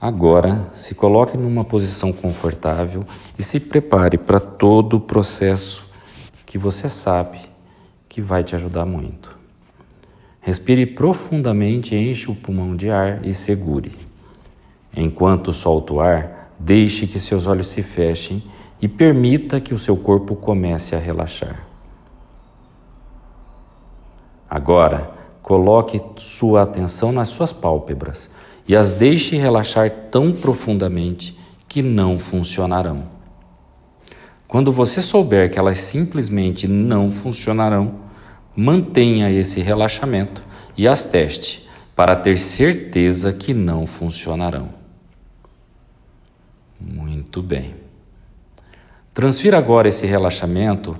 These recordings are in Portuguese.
Agora, se coloque numa posição confortável e se prepare para todo o processo que você sabe que vai te ajudar muito. Respire profundamente, enche o pulmão de ar e segure. Enquanto solta o ar, deixe que seus olhos se fechem e permita que o seu corpo comece a relaxar. Agora, coloque sua atenção nas suas pálpebras e as deixe relaxar tão profundamente que não funcionarão. Quando você souber que elas simplesmente não funcionarão, mantenha esse relaxamento e as teste para ter certeza que não funcionarão. Muito bem. Transfira agora esse relaxamento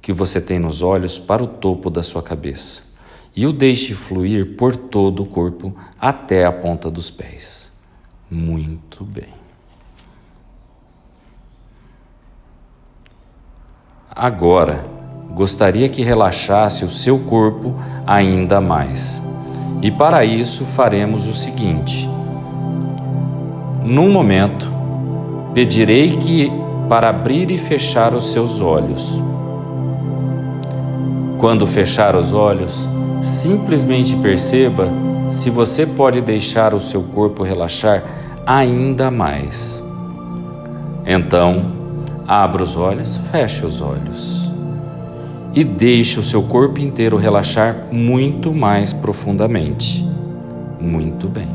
que você tem nos olhos para o topo da sua cabeça e o deixe fluir por todo o corpo até a ponta dos pés. Muito bem. Agora, gostaria que relaxasse o seu corpo ainda mais. E para isso faremos o seguinte: num momento, pedirei que para abrir e fechar os seus olhos. Quando fechar os olhos, Simplesmente perceba se você pode deixar o seu corpo relaxar ainda mais. Então, abra os olhos, feche os olhos e deixe o seu corpo inteiro relaxar muito mais profundamente. Muito bem.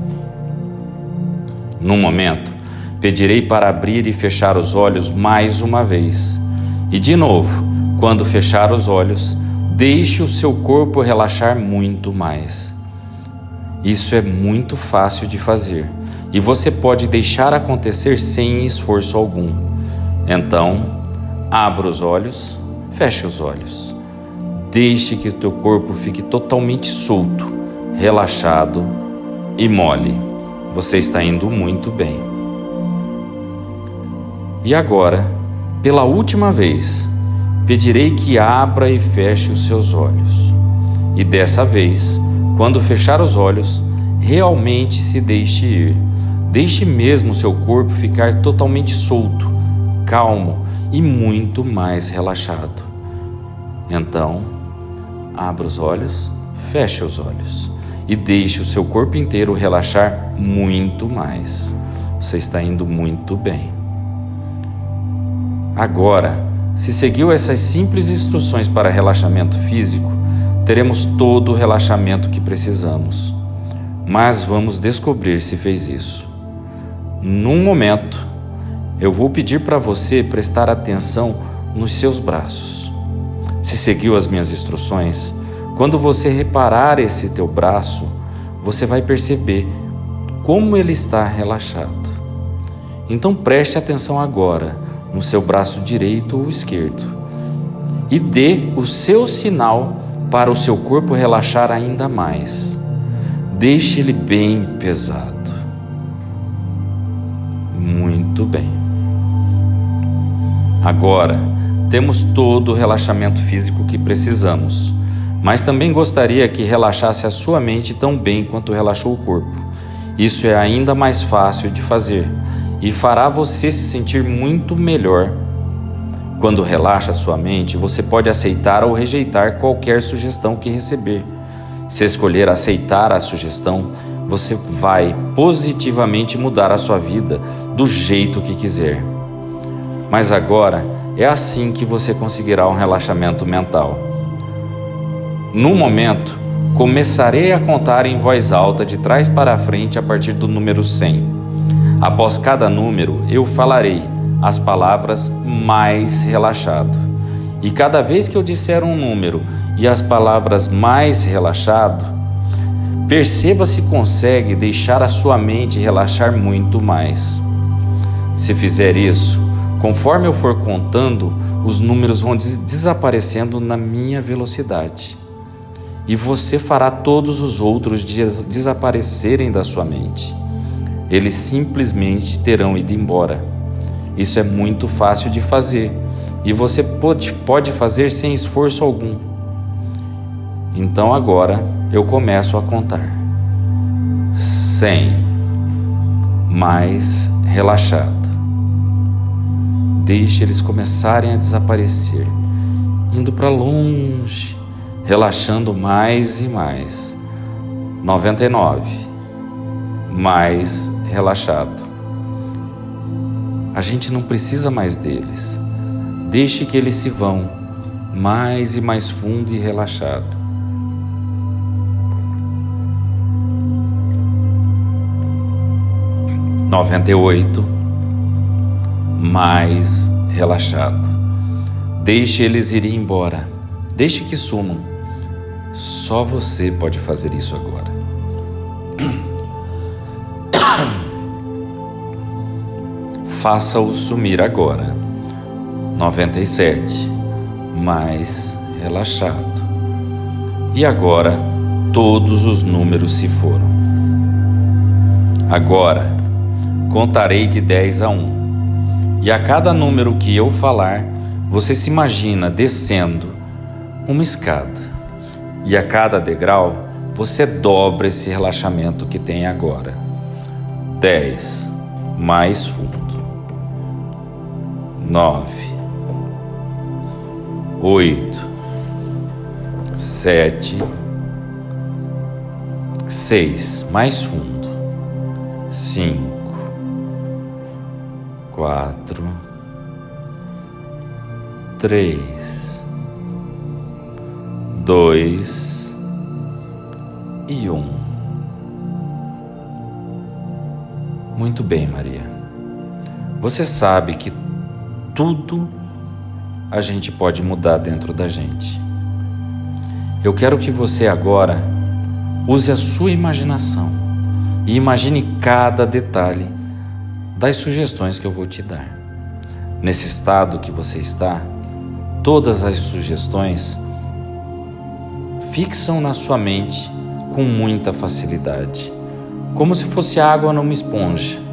Num momento, pedirei para abrir e fechar os olhos mais uma vez. E de novo, quando fechar os olhos, Deixe o seu corpo relaxar muito mais. Isso é muito fácil de fazer e você pode deixar acontecer sem esforço algum. Então, abra os olhos, feche os olhos. Deixe que o teu corpo fique totalmente solto, relaxado e mole. Você está indo muito bem. E agora, pela última vez, pedirei que abra e feche os seus olhos. E dessa vez, quando fechar os olhos, realmente se deixe ir. Deixe mesmo seu corpo ficar totalmente solto, calmo e muito mais relaxado. Então, abra os olhos, feche os olhos e deixe o seu corpo inteiro relaxar muito mais. Você está indo muito bem. Agora, se seguiu essas simples instruções para relaxamento físico, teremos todo o relaxamento que precisamos. Mas vamos descobrir se fez isso. Num momento, eu vou pedir para você prestar atenção nos seus braços. Se seguiu as minhas instruções, quando você reparar esse teu braço, você vai perceber como ele está relaxado. Então preste atenção agora no seu braço direito ou esquerdo e dê o seu sinal para o seu corpo relaxar ainda mais. Deixe ele bem pesado. Muito bem. Agora, temos todo o relaxamento físico que precisamos, mas também gostaria que relaxasse a sua mente tão bem quanto relaxou o corpo. Isso é ainda mais fácil de fazer e fará você se sentir muito melhor. Quando relaxa sua mente, você pode aceitar ou rejeitar qualquer sugestão que receber. Se escolher aceitar a sugestão, você vai positivamente mudar a sua vida do jeito que quiser. Mas agora é assim que você conseguirá um relaxamento mental. No momento, começarei a contar em voz alta de trás para frente a partir do número 100. Após cada número, eu falarei as palavras mais relaxado. E cada vez que eu disser um número e as palavras mais relaxado, perceba se consegue deixar a sua mente relaxar muito mais. Se fizer isso, conforme eu for contando, os números vão des desaparecendo na minha velocidade. E você fará todos os outros des desaparecerem da sua mente eles simplesmente terão ido embora. Isso é muito fácil de fazer e você pode, fazer sem esforço algum. Então agora eu começo a contar: cem, mais relaxada. Deixe eles começarem a desaparecer, indo para longe, relaxando mais e mais. 99. Mais relaxado. A gente não precisa mais deles. Deixe que eles se vão mais e mais fundo e relaxado. Noventa e oito, mais relaxado. Deixe eles irem embora. Deixe que sumam. Só você pode fazer isso agora. Faça-o sumir agora. 97 mais relaxado. E agora todos os números se foram. Agora contarei de 10 a 1. E a cada número que eu falar, você se imagina descendo uma escada. E a cada degrau, você dobra esse relaxamento que tem agora. 10 mais fundo. 9 oito, sete, seis, mais fundo, cinco, quatro, três, dois e um. Muito bem, Maria. Você sabe que tudo a gente pode mudar dentro da gente. Eu quero que você agora use a sua imaginação e imagine cada detalhe das sugestões que eu vou te dar. Nesse estado que você está, todas as sugestões fixam na sua mente com muita facilidade, como se fosse água numa esponja.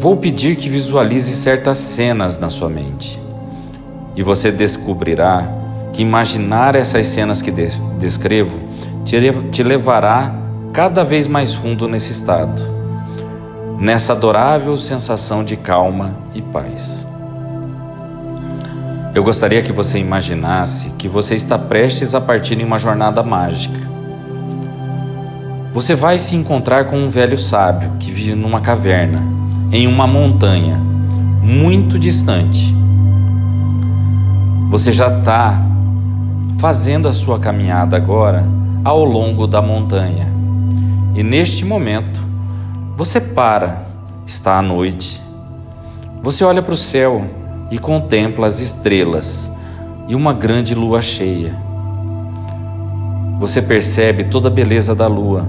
Vou pedir que visualize certas cenas na sua mente. E você descobrirá que imaginar essas cenas que descrevo te levará cada vez mais fundo nesse estado, nessa adorável sensação de calma e paz. Eu gostaria que você imaginasse que você está prestes a partir em uma jornada mágica. Você vai se encontrar com um velho sábio que vive numa caverna em uma montanha muito distante. Você já está fazendo a sua caminhada agora ao longo da montanha. E neste momento, você para, está à noite. Você olha para o céu e contempla as estrelas e uma grande lua cheia. Você percebe toda a beleza da lua.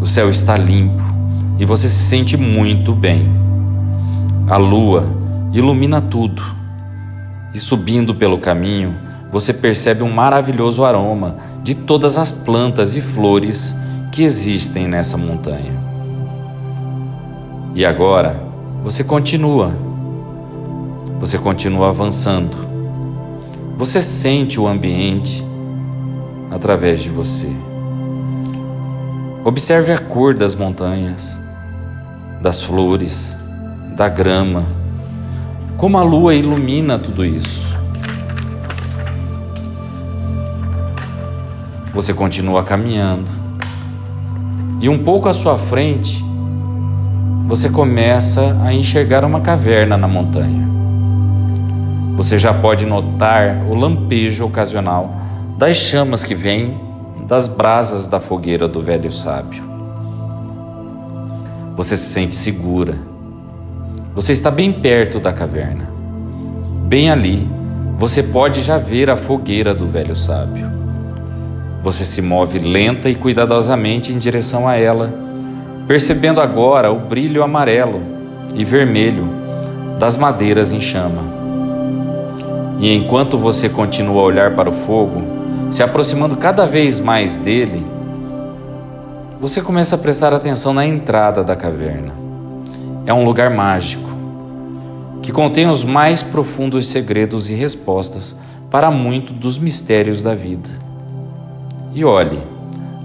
O céu está limpo e você se sente muito bem. A lua ilumina tudo e subindo pelo caminho, você percebe um maravilhoso aroma de todas as plantas e flores que existem nessa montanha. E agora você continua, você continua avançando, você sente o ambiente através de você. Observe a cor das montanhas das flores, da grama. Como a lua ilumina tudo isso. Você continua caminhando. E um pouco à sua frente, você começa a enxergar uma caverna na montanha. Você já pode notar o lampejo ocasional das chamas que vêm das brasas da fogueira do velho sábio. Você se sente segura. Você está bem perto da caverna. Bem ali, você pode já ver a fogueira do velho sábio. Você se move lenta e cuidadosamente em direção a ela, percebendo agora o brilho amarelo e vermelho das madeiras em chama. E enquanto você continua a olhar para o fogo, se aproximando cada vez mais dele, você começa a prestar atenção na entrada da caverna. É um lugar mágico que contém os mais profundos segredos e respostas para muito dos mistérios da vida. E olhe,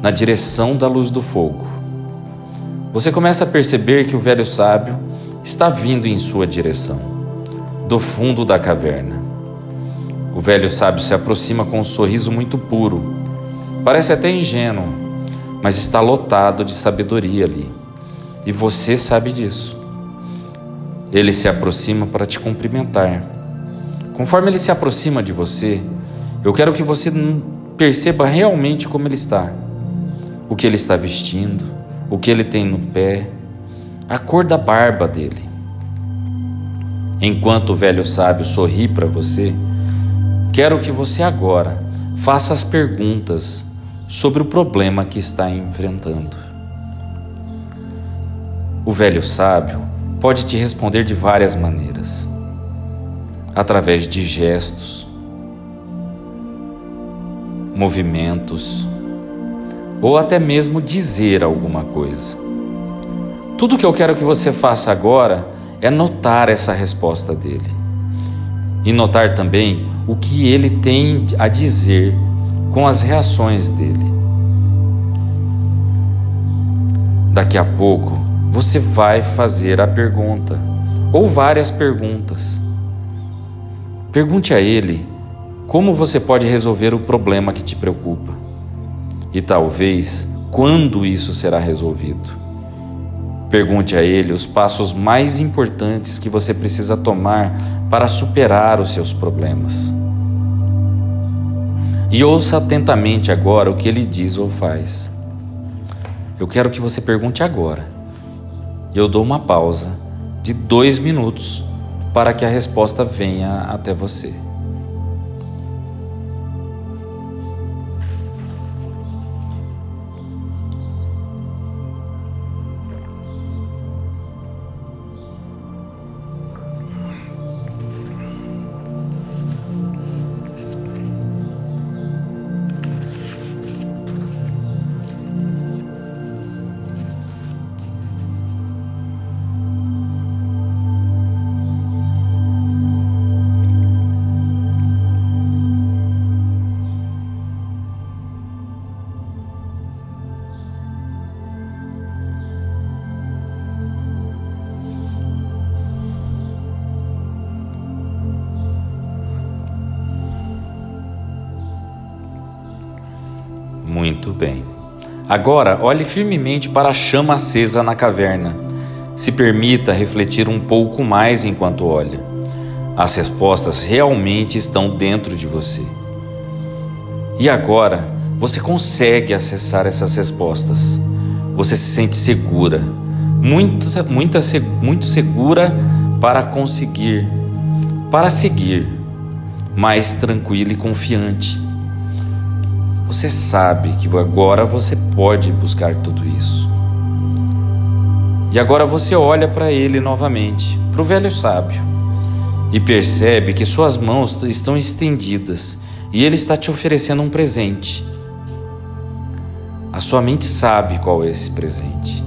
na direção da luz do fogo. Você começa a perceber que o velho sábio está vindo em sua direção, do fundo da caverna. O velho sábio se aproxima com um sorriso muito puro. Parece até ingênuo, mas está lotado de sabedoria ali. E você sabe disso. Ele se aproxima para te cumprimentar. Conforme ele se aproxima de você, eu quero que você perceba realmente como ele está. O que ele está vestindo, o que ele tem no pé, a cor da barba dele. Enquanto o velho sábio sorri para você, quero que você agora faça as perguntas sobre o problema que está enfrentando. O velho sábio pode te responder de várias maneiras através de gestos, movimentos ou até mesmo dizer alguma coisa. Tudo que eu quero que você faça agora é notar essa resposta dele e notar também o que ele tem a dizer com as reações dele. Daqui a pouco você vai fazer a pergunta ou várias perguntas. Pergunte a ele como você pode resolver o problema que te preocupa e talvez quando isso será resolvido. Pergunte a ele os passos mais importantes que você precisa tomar para superar os seus problemas. E ouça atentamente agora o que ele diz ou faz. Eu quero que você pergunte agora. Eu dou uma pausa de dois minutos para que a resposta venha até você. Agora, olhe firmemente para a chama acesa na caverna. Se permita refletir um pouco mais enquanto olha. As respostas realmente estão dentro de você. E agora, você consegue acessar essas respostas. Você se sente segura, muito, muito, muito segura para conseguir, para seguir, mais tranquila e confiante você sabe que agora você pode buscar tudo isso. E agora você olha para ele novamente, para o velho sábio, e percebe que suas mãos estão estendidas e ele está te oferecendo um presente. A sua mente sabe qual é esse presente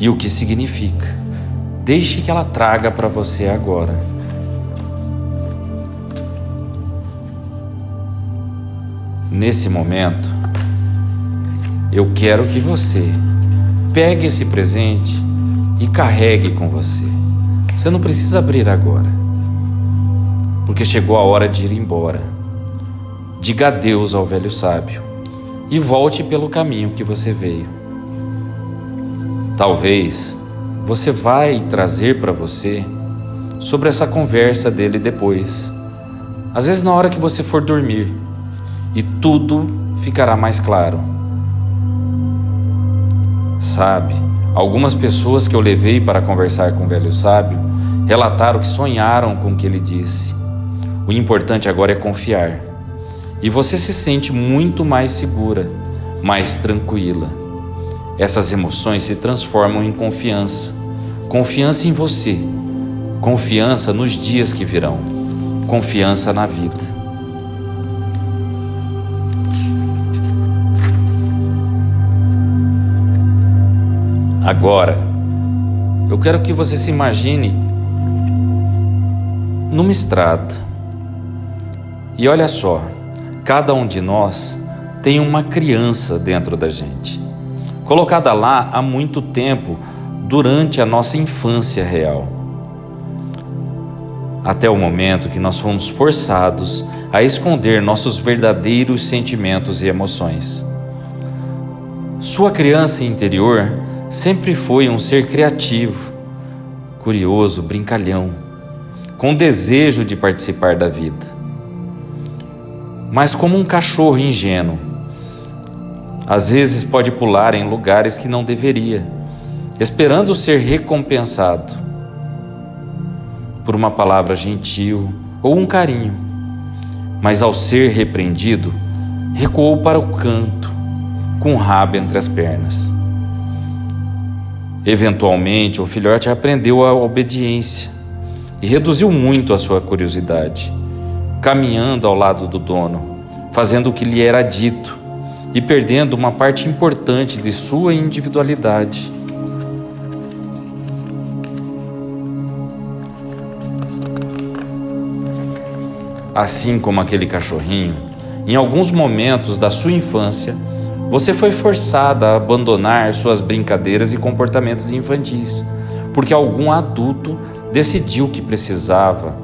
e o que significa. Deixe que ela traga para você agora. Nesse momento, eu quero que você pegue esse presente e carregue com você. Você não precisa abrir agora, porque chegou a hora de ir embora. Diga adeus ao velho sábio e volte pelo caminho que você veio. Talvez você vai trazer para você sobre essa conversa dele depois. Às vezes, na hora que você for dormir e tudo ficará mais claro. Sabe, algumas pessoas que eu levei para conversar com o velho sábio relataram que sonharam com o que ele disse. O importante agora é confiar. E você se sente muito mais segura, mais tranquila. Essas emoções se transformam em confiança. Confiança em você, confiança nos dias que virão, confiança na vida. Agora, eu quero que você se imagine numa estrada. E olha só, cada um de nós tem uma criança dentro da gente, colocada lá há muito tempo durante a nossa infância real. Até o momento que nós fomos forçados a esconder nossos verdadeiros sentimentos e emoções. Sua criança interior sempre foi um ser criativo, curioso, brincalhão, com desejo de participar da vida. Mas como um cachorro ingênuo, às vezes pode pular em lugares que não deveria, esperando ser recompensado por uma palavra gentil ou um carinho. Mas ao ser repreendido, recuou para o canto, com o rabo entre as pernas. Eventualmente, o filhote aprendeu a obediência e reduziu muito a sua curiosidade, caminhando ao lado do dono, fazendo o que lhe era dito e perdendo uma parte importante de sua individualidade. Assim como aquele cachorrinho, em alguns momentos da sua infância, você foi forçada a abandonar suas brincadeiras e comportamentos infantis, porque algum adulto decidiu que precisava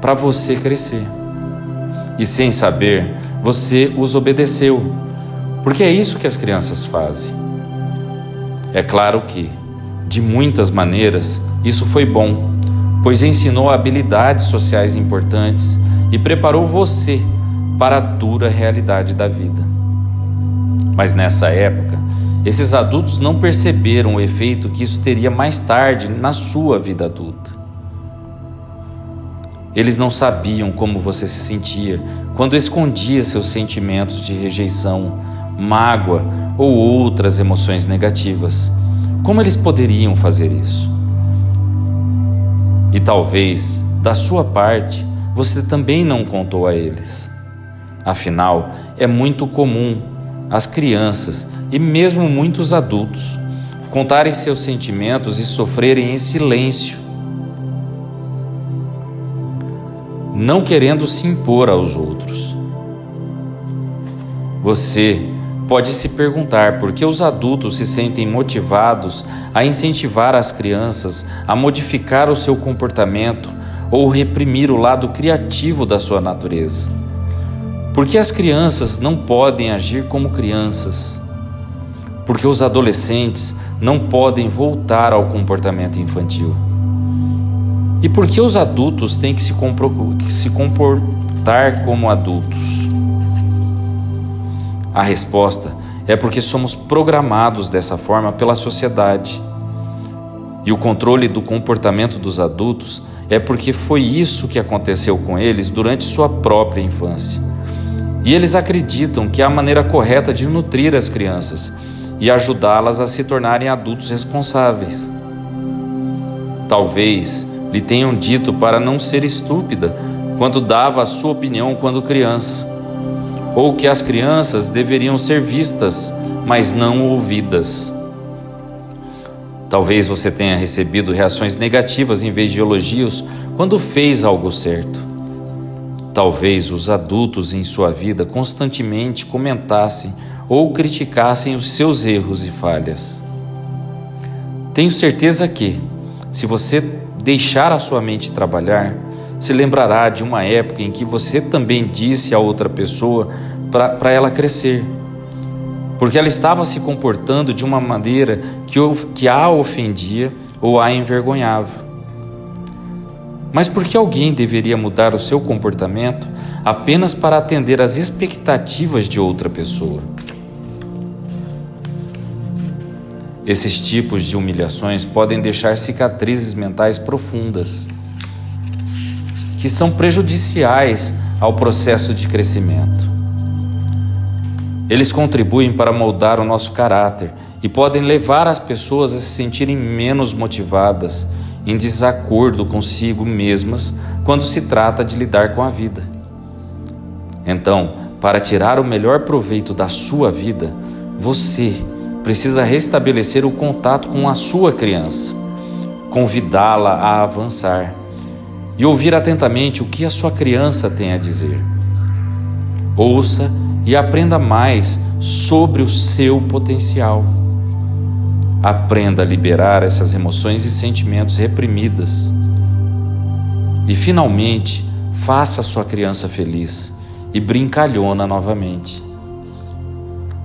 para você crescer. E sem saber, você os obedeceu, porque é isso que as crianças fazem. É claro que, de muitas maneiras, isso foi bom, pois ensinou habilidades sociais importantes e preparou você para a dura realidade da vida. Mas nessa época, esses adultos não perceberam o efeito que isso teria mais tarde na sua vida adulta. Eles não sabiam como você se sentia quando escondia seus sentimentos de rejeição, mágoa ou outras emoções negativas. Como eles poderiam fazer isso? E talvez, da sua parte, você também não contou a eles. Afinal, é muito comum as crianças e mesmo muitos adultos contarem seus sentimentos e sofrerem em silêncio, não querendo se impor aos outros. Você pode se perguntar por que os adultos se sentem motivados a incentivar as crianças a modificar o seu comportamento ou reprimir o lado criativo da sua natureza. Porque as crianças não podem agir como crianças. Porque os adolescentes não podem voltar ao comportamento infantil. E por que os adultos têm que se, se comportar como adultos? A resposta é porque somos programados dessa forma pela sociedade. E o controle do comportamento dos adultos é porque foi isso que aconteceu com eles durante sua própria infância. E eles acreditam que é a maneira correta de nutrir as crianças e ajudá-las a se tornarem adultos responsáveis. Talvez lhe tenham dito para não ser estúpida quando dava a sua opinião quando criança, ou que as crianças deveriam ser vistas, mas não ouvidas. Talvez você tenha recebido reações negativas em vez de elogios quando fez algo certo. Talvez os adultos em sua vida constantemente comentassem ou criticassem os seus erros e falhas. Tenho certeza que, se você deixar a sua mente trabalhar, se lembrará de uma época em que você também disse a outra pessoa para ela crescer, porque ela estava se comportando de uma maneira que, que a ofendia ou a envergonhava. Mas por que alguém deveria mudar o seu comportamento apenas para atender às expectativas de outra pessoa? Esses tipos de humilhações podem deixar cicatrizes mentais profundas, que são prejudiciais ao processo de crescimento. Eles contribuem para moldar o nosso caráter e podem levar as pessoas a se sentirem menos motivadas em desacordo consigo mesmas quando se trata de lidar com a vida. Então, para tirar o melhor proveito da sua vida, você precisa restabelecer o contato com a sua criança, convidá-la a avançar e ouvir atentamente o que a sua criança tem a dizer. Ouça e aprenda mais sobre o seu potencial. Aprenda a liberar essas emoções e sentimentos reprimidas. E finalmente, faça a sua criança feliz e brincalhona novamente.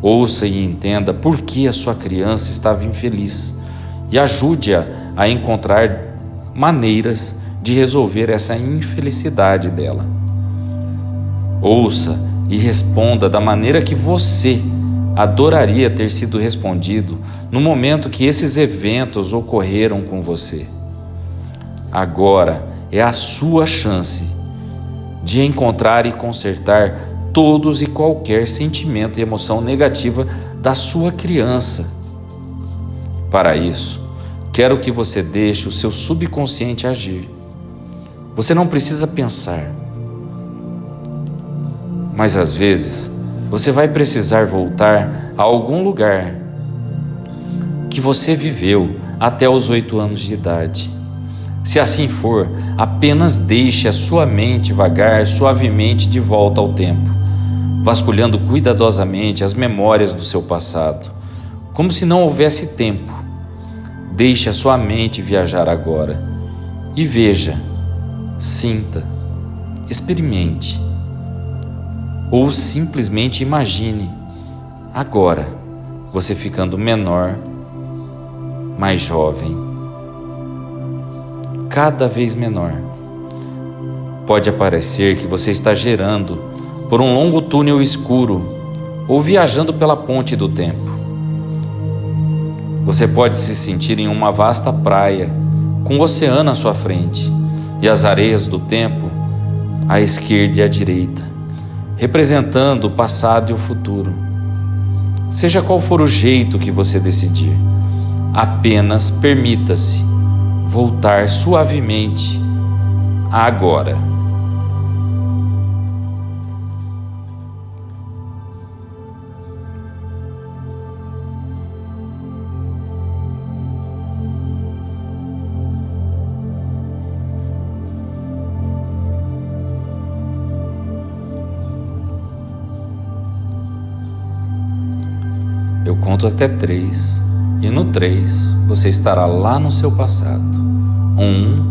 Ouça e entenda por que a sua criança estava infeliz e ajude-a a encontrar maneiras de resolver essa infelicidade dela. Ouça e responda da maneira que você adoraria ter sido respondido no momento que esses eventos ocorreram com você. Agora é a sua chance de encontrar e consertar todos e qualquer sentimento e emoção negativa da sua criança. Para isso, quero que você deixe o seu subconsciente agir. Você não precisa pensar. Mas às vezes, você vai precisar voltar a algum lugar que você viveu até os oito anos de idade. Se assim for, apenas deixe a sua mente vagar suavemente de volta ao tempo, vasculhando cuidadosamente as memórias do seu passado, como se não houvesse tempo. Deixe a sua mente viajar agora e veja, sinta, experimente ou simplesmente imagine agora você ficando menor, mais jovem, cada vez menor. Pode aparecer que você está gerando por um longo túnel escuro ou viajando pela ponte do tempo. Você pode se sentir em uma vasta praia com o oceano à sua frente e as areias do tempo à esquerda e à direita representando o passado e o futuro. Seja qual for o jeito que você decidir, apenas permita-se voltar suavemente agora. Até três, e no três você estará lá no seu passado. Um,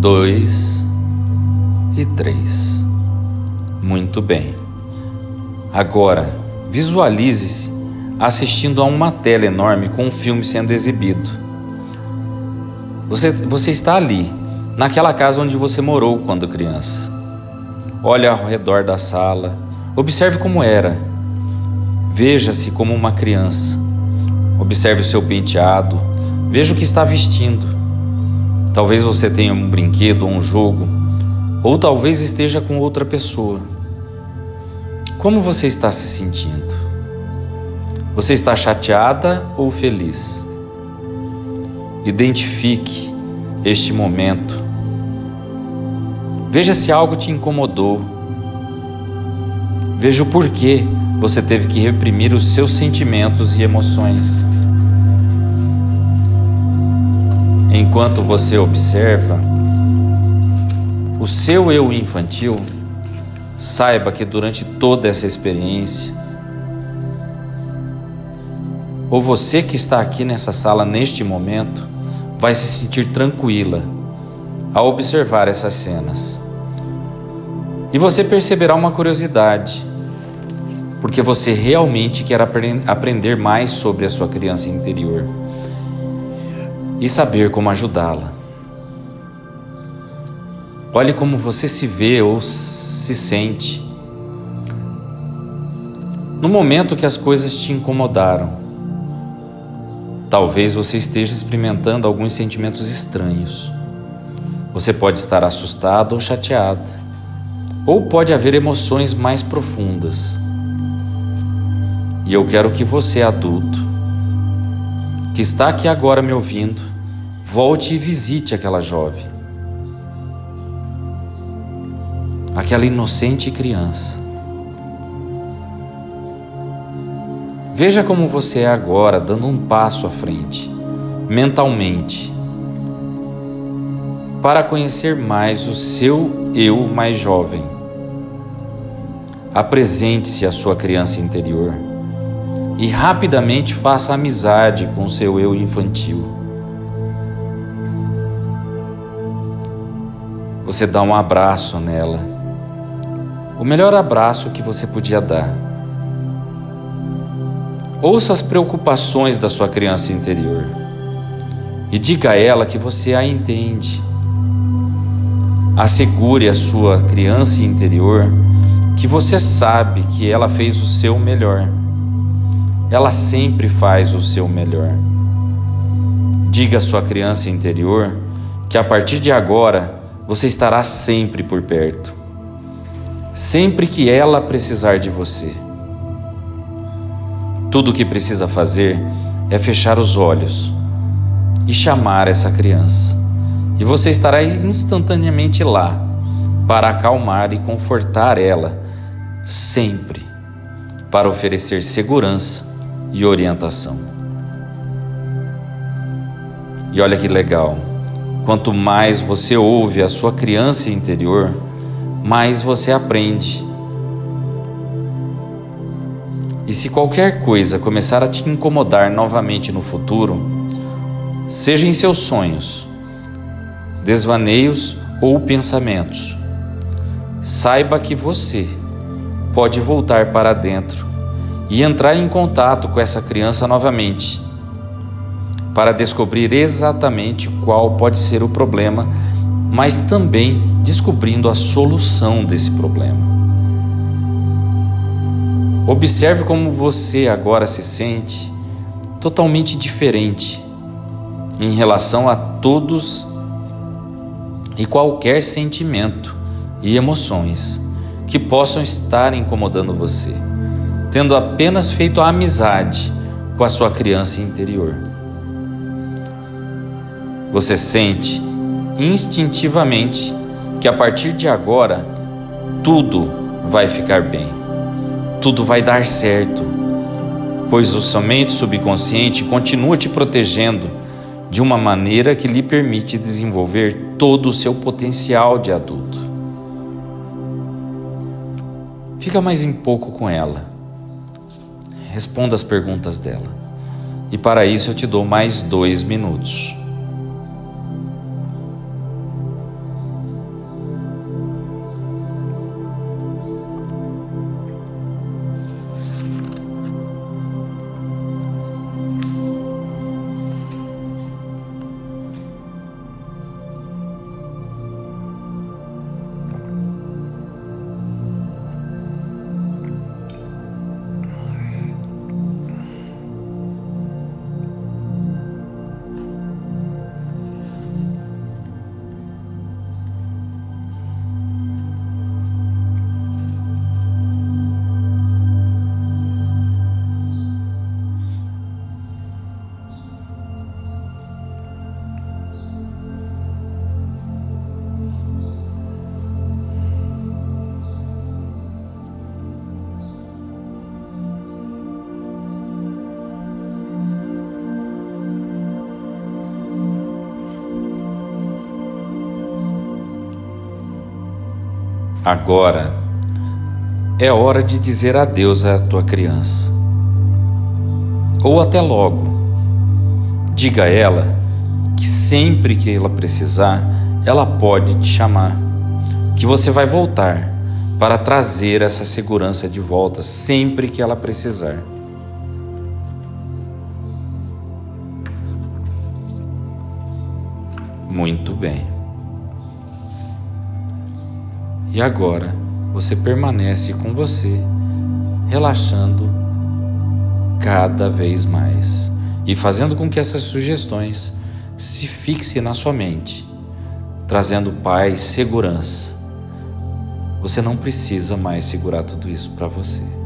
dois e três. Muito bem. Agora, visualize-se assistindo a uma tela enorme com um filme sendo exibido. Você, você está ali, naquela casa onde você morou quando criança. Olhe ao redor da sala, observe como era Veja-se como uma criança. Observe o seu penteado. Veja o que está vestindo. Talvez você tenha um brinquedo ou um jogo, ou talvez esteja com outra pessoa. Como você está se sentindo? Você está chateada ou feliz? Identifique este momento. Veja se algo te incomodou. Veja o porquê você teve que reprimir os seus sentimentos e emoções. Enquanto você observa o seu eu infantil, saiba que durante toda essa experiência, ou você que está aqui nessa sala neste momento, vai se sentir tranquila ao observar essas cenas. E você perceberá uma curiosidade porque você realmente quer aprender mais sobre a sua criança interior e saber como ajudá-la. Olhe como você se vê ou se sente no momento que as coisas te incomodaram. Talvez você esteja experimentando alguns sentimentos estranhos. Você pode estar assustado ou chateado, ou pode haver emoções mais profundas. E eu quero que você, adulto, que está aqui agora me ouvindo, volte e visite aquela jovem, aquela inocente criança. Veja como você é agora, dando um passo à frente, mentalmente, para conhecer mais o seu eu mais jovem. apresente-se à sua criança interior e rapidamente faça amizade com seu eu infantil. Você dá um abraço nela, o melhor abraço que você podia dar. Ouça as preocupações da sua criança interior e diga a ela que você a entende. Assegure a sua criança interior que você sabe que ela fez o seu melhor. Ela sempre faz o seu melhor. Diga à sua criança interior que a partir de agora você estará sempre por perto, sempre que ela precisar de você. Tudo o que precisa fazer é fechar os olhos e chamar essa criança. E você estará instantaneamente lá para acalmar e confortar ela, sempre para oferecer segurança e orientação. E olha que legal, quanto mais você ouve a sua criança interior, mais você aprende. E se qualquer coisa começar a te incomodar novamente no futuro, seja em seus sonhos, desvaneios ou pensamentos. Saiba que você pode voltar para dentro e entrar em contato com essa criança novamente, para descobrir exatamente qual pode ser o problema, mas também descobrindo a solução desse problema. Observe como você agora se sente totalmente diferente em relação a todos e qualquer sentimento e emoções que possam estar incomodando você, tendo apenas feito a amizade com a sua criança interior. Você sente instintivamente que a partir de agora tudo vai ficar bem, tudo vai dar certo, pois o seu mente subconsciente continua te protegendo de uma maneira que lhe permite desenvolver todo o seu potencial de adulto. Fica mais um pouco com ela. Responda as perguntas dela. E para isso eu te dou mais dois minutos. Agora é hora de dizer adeus à tua criança. Ou até logo. Diga a ela que sempre que ela precisar, ela pode te chamar. Que você vai voltar para trazer essa segurança de volta sempre que ela precisar. Muito bem. E agora você permanece com você, relaxando cada vez mais e fazendo com que essas sugestões se fixem na sua mente, trazendo paz, segurança. Você não precisa mais segurar tudo isso para você.